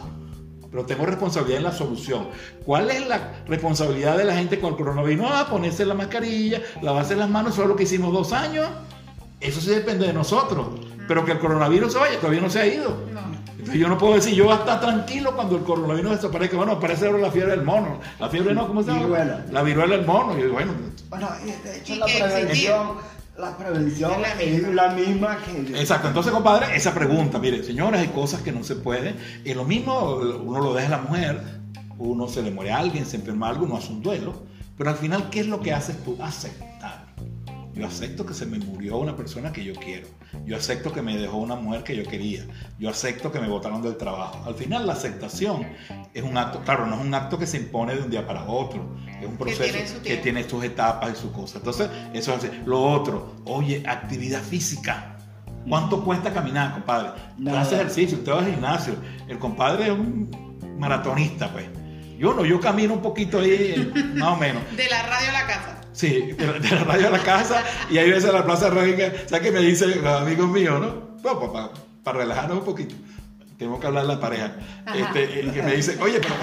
pero tengo responsabilidad en la solución. ¿Cuál es la responsabilidad de la gente con el coronavirus? No, ponerse la mascarilla, lavarse las manos, eso es lo que hicimos dos años. Eso sí depende de nosotros. Pero que el coronavirus se vaya, todavía no se ha ido. No. Entonces yo no puedo decir, yo voy a estar tranquilo cuando el coronavirus desaparezca. Bueno, aparece ahora la fiebre del mono. La fiebre no, ¿cómo se llama? Viruela. La viruela del mono. Y bueno, Bueno, y de hecho Y la prevención, la prevención Es la es misma. la misma que... Exacto, entonces compadre, esa pregunta, mire, señores, hay cosas que no se pueden, y lo mismo uno lo deja a la mujer, uno se le muere a alguien, se enferma algo, uno hace un duelo, pero al final, ¿qué es lo que haces tú? Aceptar. Yo acepto que se me murió una persona que yo quiero, yo acepto que me dejó una mujer que yo quería, yo acepto que me botaron del trabajo. Al final la aceptación es un acto, claro, no es un acto que se impone de un día para otro, es un proceso tiene que tiene sus etapas y sus cosas. Entonces, eso es así. Lo otro, oye, actividad física. ¿Cuánto cuesta caminar, compadre? Nada. hace ejercicio, usted va al gimnasio. El compadre es un maratonista, pues. Yo no, yo camino un poquito ahí, más o menos. De la radio a la casa. Sí, de la, de la radio a la casa y ahí veces a la plaza Reina, ¿sabes qué me dicen los amigos míos, no? Bueno, para, para relajarnos un poquito. Tenemos que hablar de la pareja. Este, y que me dicen, oye, pero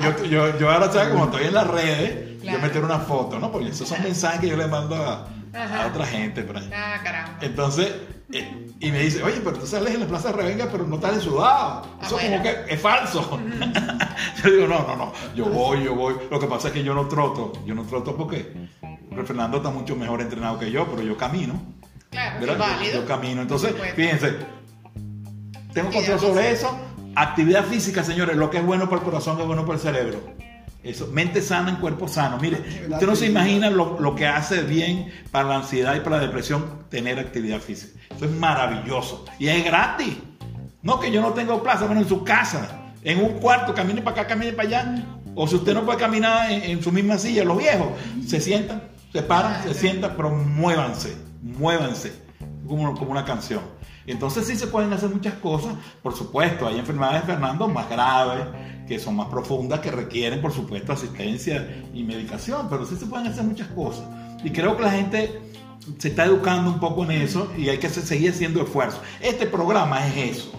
yo, yo, yo, yo ahora, ¿sabes? Como estoy en las redes, Claro. yo meter una foto, ¿no? Porque esos son mensajes que yo le mando a, a otra gente por ahí. Ah, caramba. Entonces, eh, y me dice, oye, pero tú sales en la Plaza Revenga, pero no estás sudado. Ah, Eso bueno. como que es falso. yo digo, no, no, no, yo voy, yo voy. Lo que pasa es que yo no troto. Yo no troto porque Fernando está mucho mejor entrenado que yo, pero yo camino. Claro. Yo- válido. Yo, camino. Entonces, fíjense, tengo control sobre eso. Actividad física, señores, lo que es bueno para el corazón es bueno para el cerebro. Eso, mente sana en cuerpo sano. Mire, Actividad usted no se imagina lo, lo que hace bien para la ansiedad y para la depresión tener actividad física. Eso es maravilloso. Y es gratis. No que yo no tengo plaza, bueno, en su casa, en un cuarto, camine para acá, camine para allá. O si usted no puede caminar en, en su misma silla, los viejos se sientan, se paran, se sientan, pero muévanse, muévanse, como, como una canción. Entonces sí se pueden hacer muchas cosas, por supuesto, hay enfermedades, Fernando, más graves, que son más profundas, que requieren, por supuesto, asistencia y medicación, pero sí se pueden hacer muchas cosas. Y creo que la gente se está educando un poco en eso y hay que se- seguir haciendo esfuerzos. Este programa es eso.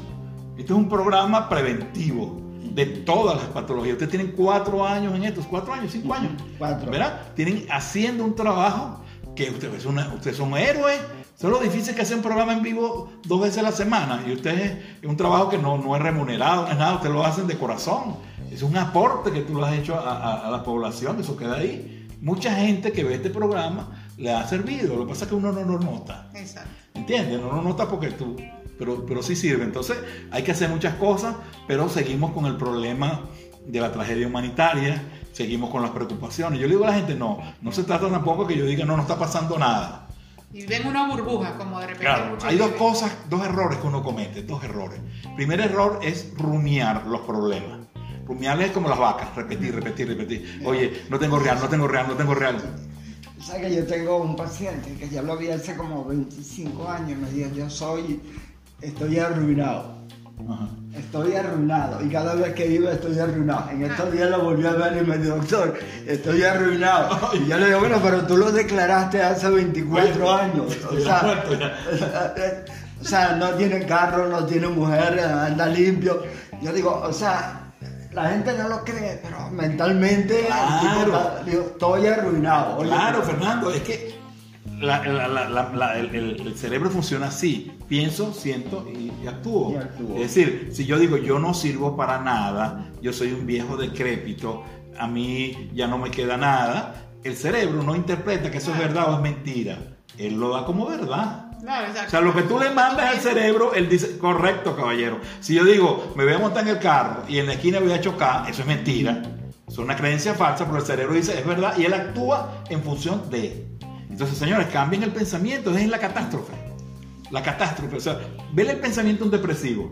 Este es un programa preventivo de todas las patologías. Ustedes tienen cuatro años en estos, cuatro años, cinco años. Cuatro. ¿Verdad? Tienen haciendo un trabajo que ustedes son, ustedes son héroes. Solo difícil que hacer un programa en vivo dos veces a la semana. Y ustedes es un trabajo que no, no es remunerado, es nada. Ustedes lo hacen de corazón. Es un aporte que tú lo has hecho a, a- a la población. Eso queda ahí. Mucha gente que ve este programa le ha servido. Lo que pasa es que uno no lo nota. Exacto. ¿Entiendes? No lo nota porque tú, pero, pero sí sirve. Entonces hay que hacer muchas cosas, pero seguimos con el problema de la tragedia humanitaria, seguimos con las preocupaciones. Yo le digo a la gente, no, no se trata tampoco que yo diga, no, no está pasando nada. Y ven una burbuja, como de repente Claro, hay dos cosas, dos errores que uno comete, dos errores. Primer error es rumiar los problemas. Rumiar es como las vacas, repetir, repetir, repetir. Oye, no tengo real, no tengo real, no tengo real. O sea que yo tengo un paciente que ya lo vi hace como 25 años, me dijo, yo soy, estoy arruinado, Ajá. estoy arruinado y cada vez que iba estoy arruinado. En estos días lo volví a ver y me dijo, doctor, estoy arruinado. Y yo le digo, bueno, pero tú lo declaraste hace 24 Oye, años. O ya sea, ya. o sea, no tiene carro, no tiene mujer, anda limpio. Yo digo, o sea, la gente no lo cree, pero mentalmente el tipo Claro. digo, estoy arruinado. Oye, Claro, Fernando, es que la- la- la- la- la- el, cerebro funciona así. Pienso, siento y, y actúo. Y actúo. Es decir, si yo digo yo no sirvo para nada, yo soy un viejo decrépito, a mí ya no me queda nada, el cerebro no interpreta que eso es verdad o es mentira. Él lo da como verdad. Claro. O sea, lo que tú le mandas al cerebro, él dice, correcto, caballero. Si yo digo, me voy a montar en el carro y en la esquina voy a chocar, eso es mentira. Es una creencia falsa, pero el cerebro dice, es verdad, y él actúa en función de. Entonces, señores, cambien el pensamiento, dejen la catástrofe. La catástrofe, o sea, ven el pensamiento un depresivo.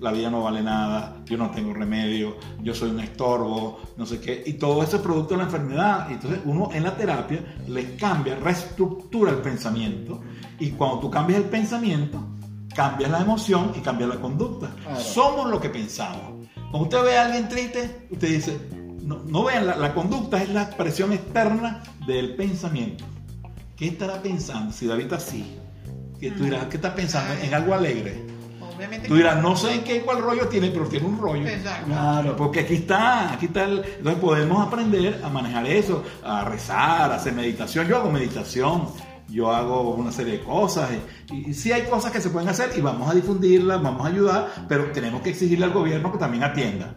La vida no vale nada, yo no tengo remedio, yo soy un estorbo, no sé qué. Y todo eso es producto de la enfermedad. Entonces uno en la terapia les cambia, reestructura el pensamiento. Y cuando tú cambias el pensamiento, cambias la emoción y cambias la conducta. Claro. Somos lo que pensamos. Cuando usted ve a alguien triste, usted dice, no, no vean, la, la conducta es la expresión externa del pensamiento. ¿Qué estará pensando? Si David está así, que tú dirás, ¿qué está pensando? En algo alegre. Obviamente. Tú dirás, no sé en qué cuál rollo tiene, pero tiene un rollo. Exacto. Claro. Porque aquí está, aquí está. el- entonces podemos aprender a manejar eso, a rezar, a hacer meditación. Yo hago meditación, yo hago una serie de cosas. Y, y sí hay cosas que se pueden hacer y vamos a difundirlas, vamos a ayudar, pero tenemos que exigirle al gobierno que también atienda.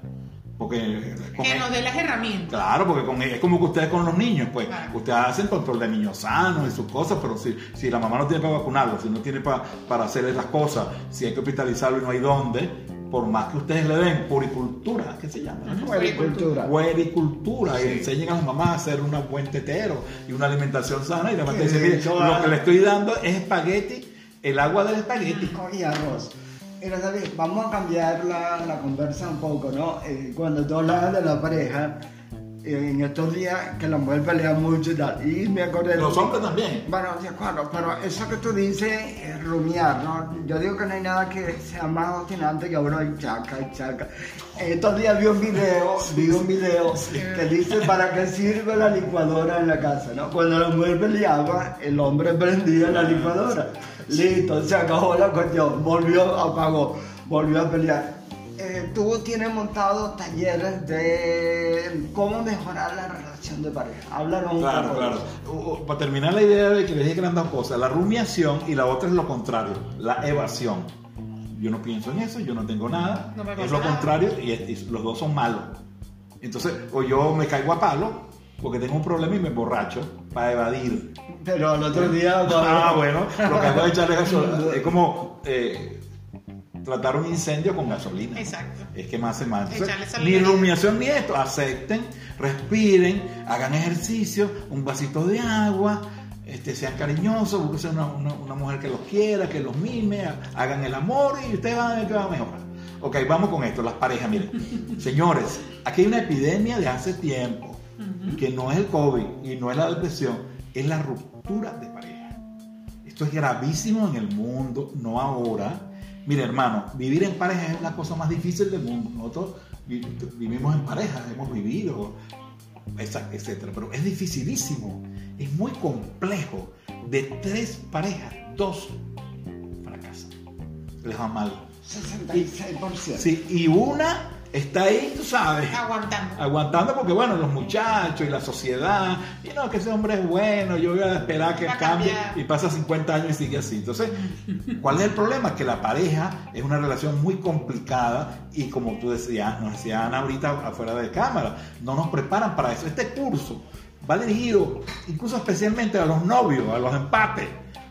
Porque eh, con Que el- nos dé las herramientas. Claro, porque con- es como que ustedes con los niños, pues Claro. ustedes hacen control de niños sanos y sus cosas, pero si, si la mamá no tiene para vacunarlo, si no tiene pa- para hacerle las cosas, si hay que hospitalizarlo y no hay dónde, por más que ustedes le den puricultura, ¿qué se llama? Puericultura. Puericultura, y enseñen a las mamás a hacer un buen tetero y una alimentación sana, y la mamá dice, mire, lo que le estoy dando es espagueti, el agua del espagueti. y arroz. David, vamos a cambiar la, conversa un poco, ¿no? Eh, cuando tú hablas de la pareja, en estos días que la mujer pelea mucho y tal, y me acordé de... Los hombres también. Bueno, de acuerdo, pero eso que tú dices es rumiar, ¿no? Yo digo que no hay nada que sea más obstinante que uno y chaca y chaca. Estos días vi un video, vi un video que dice para qué sirve la licuadora en la casa, ¿no? Cuando la mujer peleaba, el hombre prendía la licuadora. Listo, se acabó la cuestión, volvió, apagó, volvió a pelear. Eh, tú tienes montado talleres de cómo mejorar la relación de pareja. Háblanos un Claro, poco. de claro. eso. O- o, Para terminar la idea de que les dije que eran dos cosas, la rumiación y la otra es lo contrario, la evasión. Yo no pienso en eso, yo no tengo nada, No me es lo nada. contrario y, es- y los dos son malos. Entonces, o yo me caigo a palo porque tengo un problema y me emborracho para evadir. Pero al otro día... Ah, bueno, lo que hago es echarle gasolina. Es como eh, tratar un incendio con gasolina. Exacto. Es que más. Entonces, Echarle ni salida. rumiación ni esto. Acepten, respiren, hagan ejercicio, un vasito de agua, este, sean cariñosos, busquen una, una, una mujer que los quiera, que los mime, ha- hagan el amor y ustedes van a ver que va a mejorar. Ok, vamos con esto, las parejas, miren. Señores, aquí hay una epidemia de hace tiempo, que no es el COVID y no es la depresión, es la ruptura de pareja. Esto es gravísimo en el mundo, no ahora. Mire, hermano, vivir en pareja es la cosa más difícil del mundo. Nosotros vi- vivimos en pareja, hemos vivido, etcétera. Pero es dificilísimo, es muy complejo. De tres parejas, dos fracasan, les va mal. 66%. Sí, y una está ahí, tú sabes, Aguantando. aguantando porque bueno, los muchachos y la sociedad, y no, que ese hombre es bueno, yo voy a esperar que Va cambie cambiar. y pasa 50 años y sigue así. Entonces, ¿cuál es el problema? Que la pareja es una relación muy complicada y como tú decías, nos decía Ana ahorita afuera de cámara, no nos preparan para eso. Este curso va dirigido incluso especialmente a los novios, a los empates.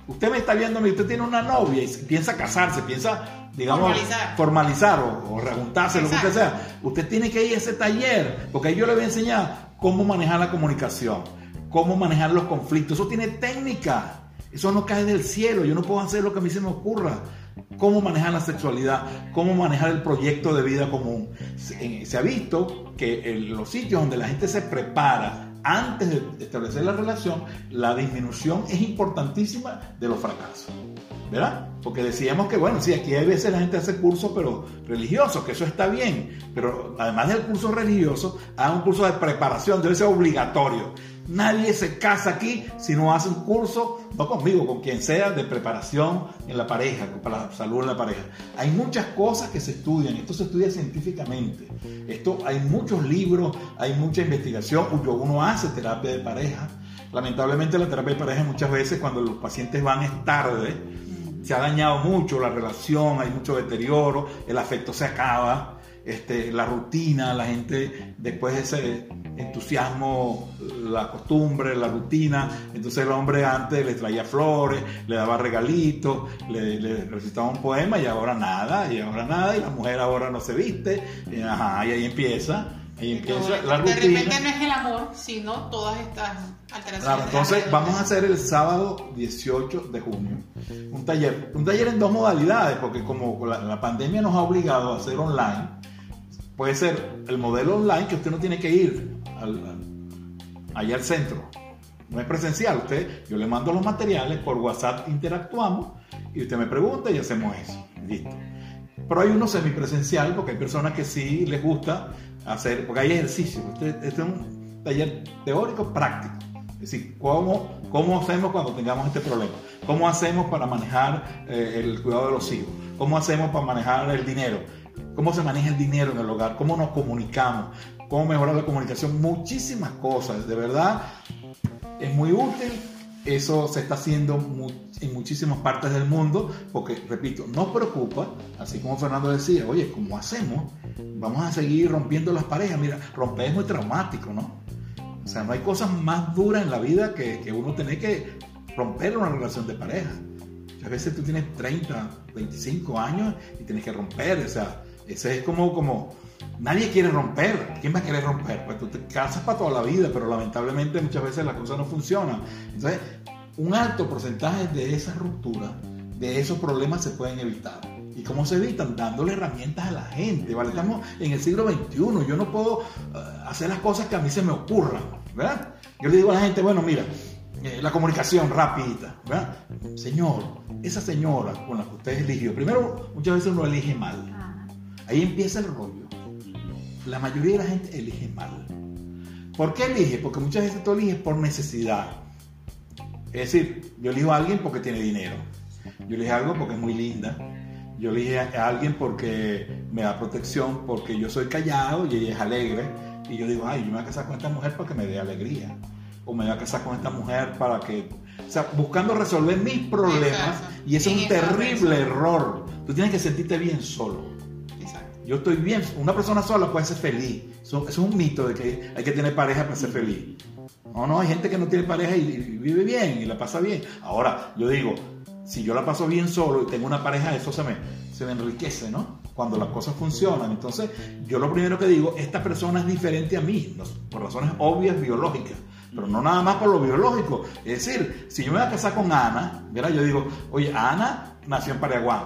Usted me está viendo, usted tiene una novia y piensa casarse, piensa, digamos, Formalizar. formalizar o, o rejuntarse, lo que usted sea. Usted tiene que ir a ese taller, porque ahí yo le voy a enseñar cómo manejar la comunicación, cómo manejar los conflictos. Eso tiene técnica. Eso no cae del cielo. Yo no puedo hacer lo que a mí se me ocurra. Cómo manejar la sexualidad, cómo manejar el proyecto de vida común. Se, se ha visto que en los sitios donde la gente se prepara antes de establecer la relación, la disminución es importantísima de los fracasos. ¿Verdad? Porque decíamos que, bueno, sí, aquí hay veces la gente hace cursos, pero religiosos, que eso está bien, pero además del curso religioso, haga un curso de preparación, debe ser obligatorio. Nadie se casa aquí si no hace un curso, no conmigo, con quien sea, de preparación en la pareja, para la salud en la pareja. Hay muchas cosas que se estudian, esto se estudia científicamente. Esto hay muchos libros, hay mucha investigación, uno hace terapia de pareja. Lamentablemente la terapia de pareja muchas veces cuando los pacientes van es tarde, se ha dañado mucho la relación, hay mucho deterioro, el afecto se acaba, este, la rutina, la gente después de ese entusiasmo, la costumbre, la rutina, entonces el hombre antes le traía flores, le daba regalitos, le, le recitaba un poema y ahora nada, y ahora nada, y la mujer ahora no se viste, y, ajá, y ahí empieza, ahí empieza la de repente no es el amor, sino todas estas alteraciones. Claro, entonces vamos a hacer el sábado 18 de junio un taller, un taller en dos modalidades, porque como la, la pandemia nos ha obligado a hacer online, puede ser el modelo online que usted no tiene que ir al, al- allá al centro, no es presencial, usted, yo le mando los materiales por WhatsApp, interactuamos y usted me pregunta y hacemos eso, listo. Pero hay uno semipresencial, porque hay personas que sí les gusta hacer, porque hay ejercicio. Este, este es un taller teórico práctico. Es decir, ¿cómo, ¿cómo hacemos cuando tengamos este problema? ¿Cómo hacemos para manejar eh, el cuidado de los hijos? ¿Cómo hacemos para manejar el dinero? ¿Cómo se maneja el dinero en el hogar? ¿Cómo nos comunicamos? ¿Cómo mejorar la comunicación? Muchísimas cosas. De verdad, es muy útil eso se está haciendo en muchísimas partes del mundo, porque, repito, nos preocupa, así como Fernando decía, oye, ¿cómo hacemos? Vamos a seguir rompiendo las parejas. Mira, romper es muy traumático, ¿no? O sea, no hay cosas más duras en la vida que, que uno tener que romper una relación de pareja. A veces tú tienes 30, 25 años y tienes que romper, o sea, ese es como, como, nadie quiere romper. ¿Quién va a querer romper? Pues tú te casas para toda la vida, pero lamentablemente muchas veces las cosas no funcionan. Entonces, un alto porcentaje de esas rupturas, de esos problemas se pueden evitar. ¿Y cómo se evitan? Dándole herramientas a la gente, ¿vale? Estamos en el siglo XXI, yo no puedo eh, hacer las cosas que a mí se me ocurran, ¿verdad? Yo le digo a la gente, bueno, mira, eh, la comunicación rapidita, ¿verdad? Señor, esa señora con la que usted eligió, primero muchas veces uno elige mal. Ahí empieza el rollo. La mayoría de la gente elige mal. ¿Por qué elige? Porque muchas veces tú eliges por necesidad. Es decir, yo elijo a alguien porque tiene dinero. Yo elijo a algo porque es muy linda. Yo elijo a alguien porque me da protección, porque yo soy callado y ella es alegre. Y yo digo, ay, yo me voy a casar con esta mujer para que me dé alegría. O me voy a casar con esta mujer para que... O sea, buscando resolver mis problemas. Y ese es un terrible error. Tú tienes que sentirte bien solo. Yo estoy bien. Una persona sola puede ser feliz. Eso, es un mito de que hay que tener pareja para ser feliz. No, no, hay gente que no tiene pareja y, vive bien y la pasa bien. Ahora, yo digo, si yo la paso bien solo y tengo una pareja, eso se me, se me enriquece, ¿no? Cuando las cosas funcionan. Entonces, yo lo primero que digo, esta persona es diferente a mí, por razones obvias biológicas pero no nada más por lo biológico. Es decir, si yo me voy a casar con Ana, ¿verdad? yo digo, oye, Ana nació en Paraguay.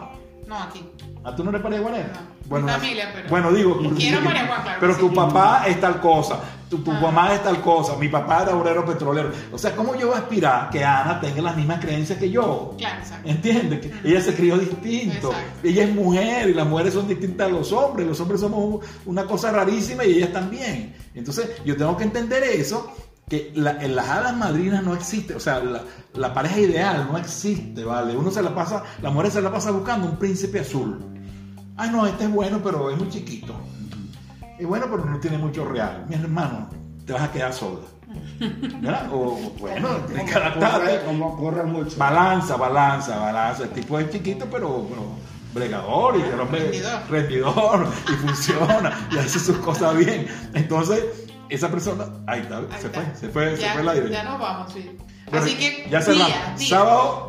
No, aquí. ¿A tú no eres paraguanera? No, bueno, familia, pero. Bueno, digo. Quiero claro. Pero tu papá es tal cosa, tu, tu mamá es tal cosa, mi papá era obrero petrolero. O sea, ¿cómo yo voy a aspirar que Ana tenga las mismas creencias que yo? Claro, exacto. ¿Entiendes? Ella se crió distinto. Ella es mujer y las mujeres son distintas a los hombres. Los hombres somos una cosa rarísima y ellas también. Entonces, yo tengo que entender eso que en las hadas madrinas no existe, o sea, la, pareja ideal no existe, ¿vale? Uno se la pasa, la mujer se la pasa buscando un príncipe azul. Ay, no, este es bueno, pero es muy chiquito. Es bueno, pero no tiene mucho real. Mi hermano, te vas a quedar sola. ¿Verdad? O bueno, tienes que. Como corre mucho. Balanza, balanza, balanza. El tipo es chiquito, pero, bregador y hombre rendidor y funciona y hace sus cosas bien. Entonces, esa persona, ahí está, se, Fue, se fue, se fue el aire. Ya nos vamos, sí. Así que, ya cerramos. Sábado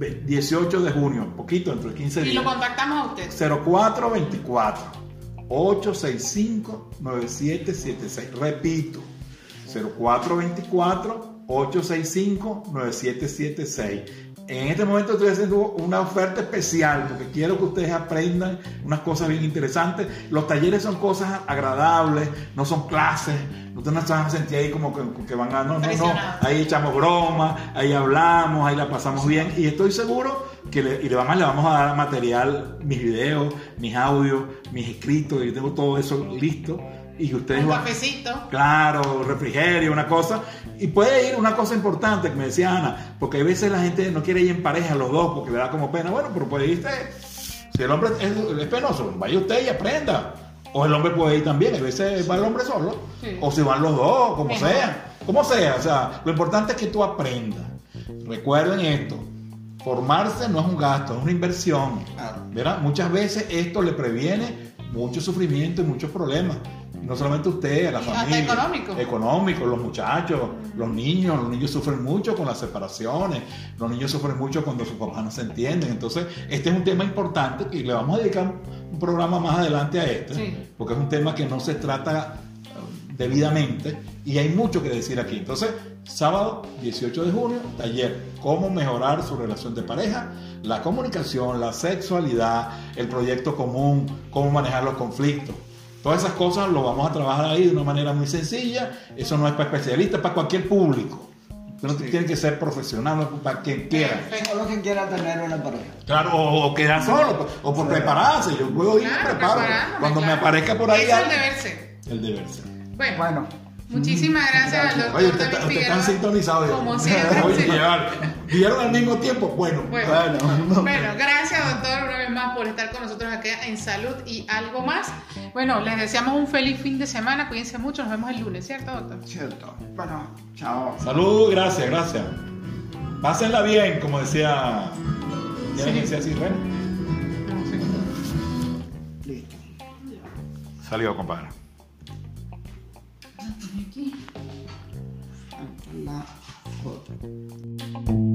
18 de junio, poquito, entre 15 días. Y lo contactamos a usted. 0424 865 9776. Repito, 0424 865 9776 en este momento estoy haciendo una oferta especial porque quiero que ustedes aprendan unas cosas bien interesantes. Los talleres son cosas agradables, no son clases. Ustedes no se van a sentir ahí como que, van a... No, no, no. Ahí echamos broma, ahí hablamos, ahí la pasamos bien. Y estoy seguro que le, y además le vamos a dar material, mis videos, mis audios, mis escritos. Yo tengo todo eso listo y ustedes un cafecito. Claro, refrigerio, una cosa. Y puede ir una cosa importante que me decía Ana, porque a veces la gente no quiere ir en pareja los dos porque le da como pena. Bueno, pero puede irte. Si el hombre es, penoso, vaya usted y aprenda. O el hombre puede ir también, a veces va el hombre solo. O si van los dos, como sea. Como sea, o sea, lo importante es que tú aprendas. Recuerden esto, formarse no es un gasto, es una inversión. ¿verdad? Muchas veces esto le previene mucho sufrimiento y muchos problemas. No solamente usted, la familia. económico. Económico, los muchachos, los niños. Los niños sufren mucho con las separaciones. Los niños sufren mucho cuando sus papás no se entienden. Entonces, este es un tema importante y le vamos a dedicar un programa más adelante a este. Porque es un tema que no se trata eh, debidamente y hay mucho que decir aquí. Entonces, sábado 18 de junio, taller, cómo mejorar su relación de pareja, la comunicación, la sexualidad, el proyecto común, cómo manejar los conflictos. Todas esas cosas lo vamos a trabajar ahí de una manera muy sencilla. Eso no es para especialistas, es para cualquier público. Pero Sí. tiene que ser profesional para quien quiera. Perfecto. Solo quien quiera tener una pareja. Claro, o, o quedar solo, o por prepararse. Yo puedo ir Claro, preparado. preparándome, Cuando me aparezca por ahí Eso es el deber ser. el deber ser. Bueno, Bueno, muchísimas gracias al Gracias. doctor Oye, usted, David está- usted están sintonizados. Como siempre. Oye, ¿Vieron al mismo tiempo? Bueno, Bueno. bueno. Bueno, gracias doctor una vez más por estar con nosotros aquí en Salud y algo más. Bueno, les deseamos un feliz fin de semana, cuídense mucho, nos vemos el lunes, ¿cierto doctor? Cierto. Bueno, chao. Salud, gracias, gracias. Pásenla bien, como decía. ¿Ya Sí. decía así, Ren? Listo. Salió, compadre. La foto.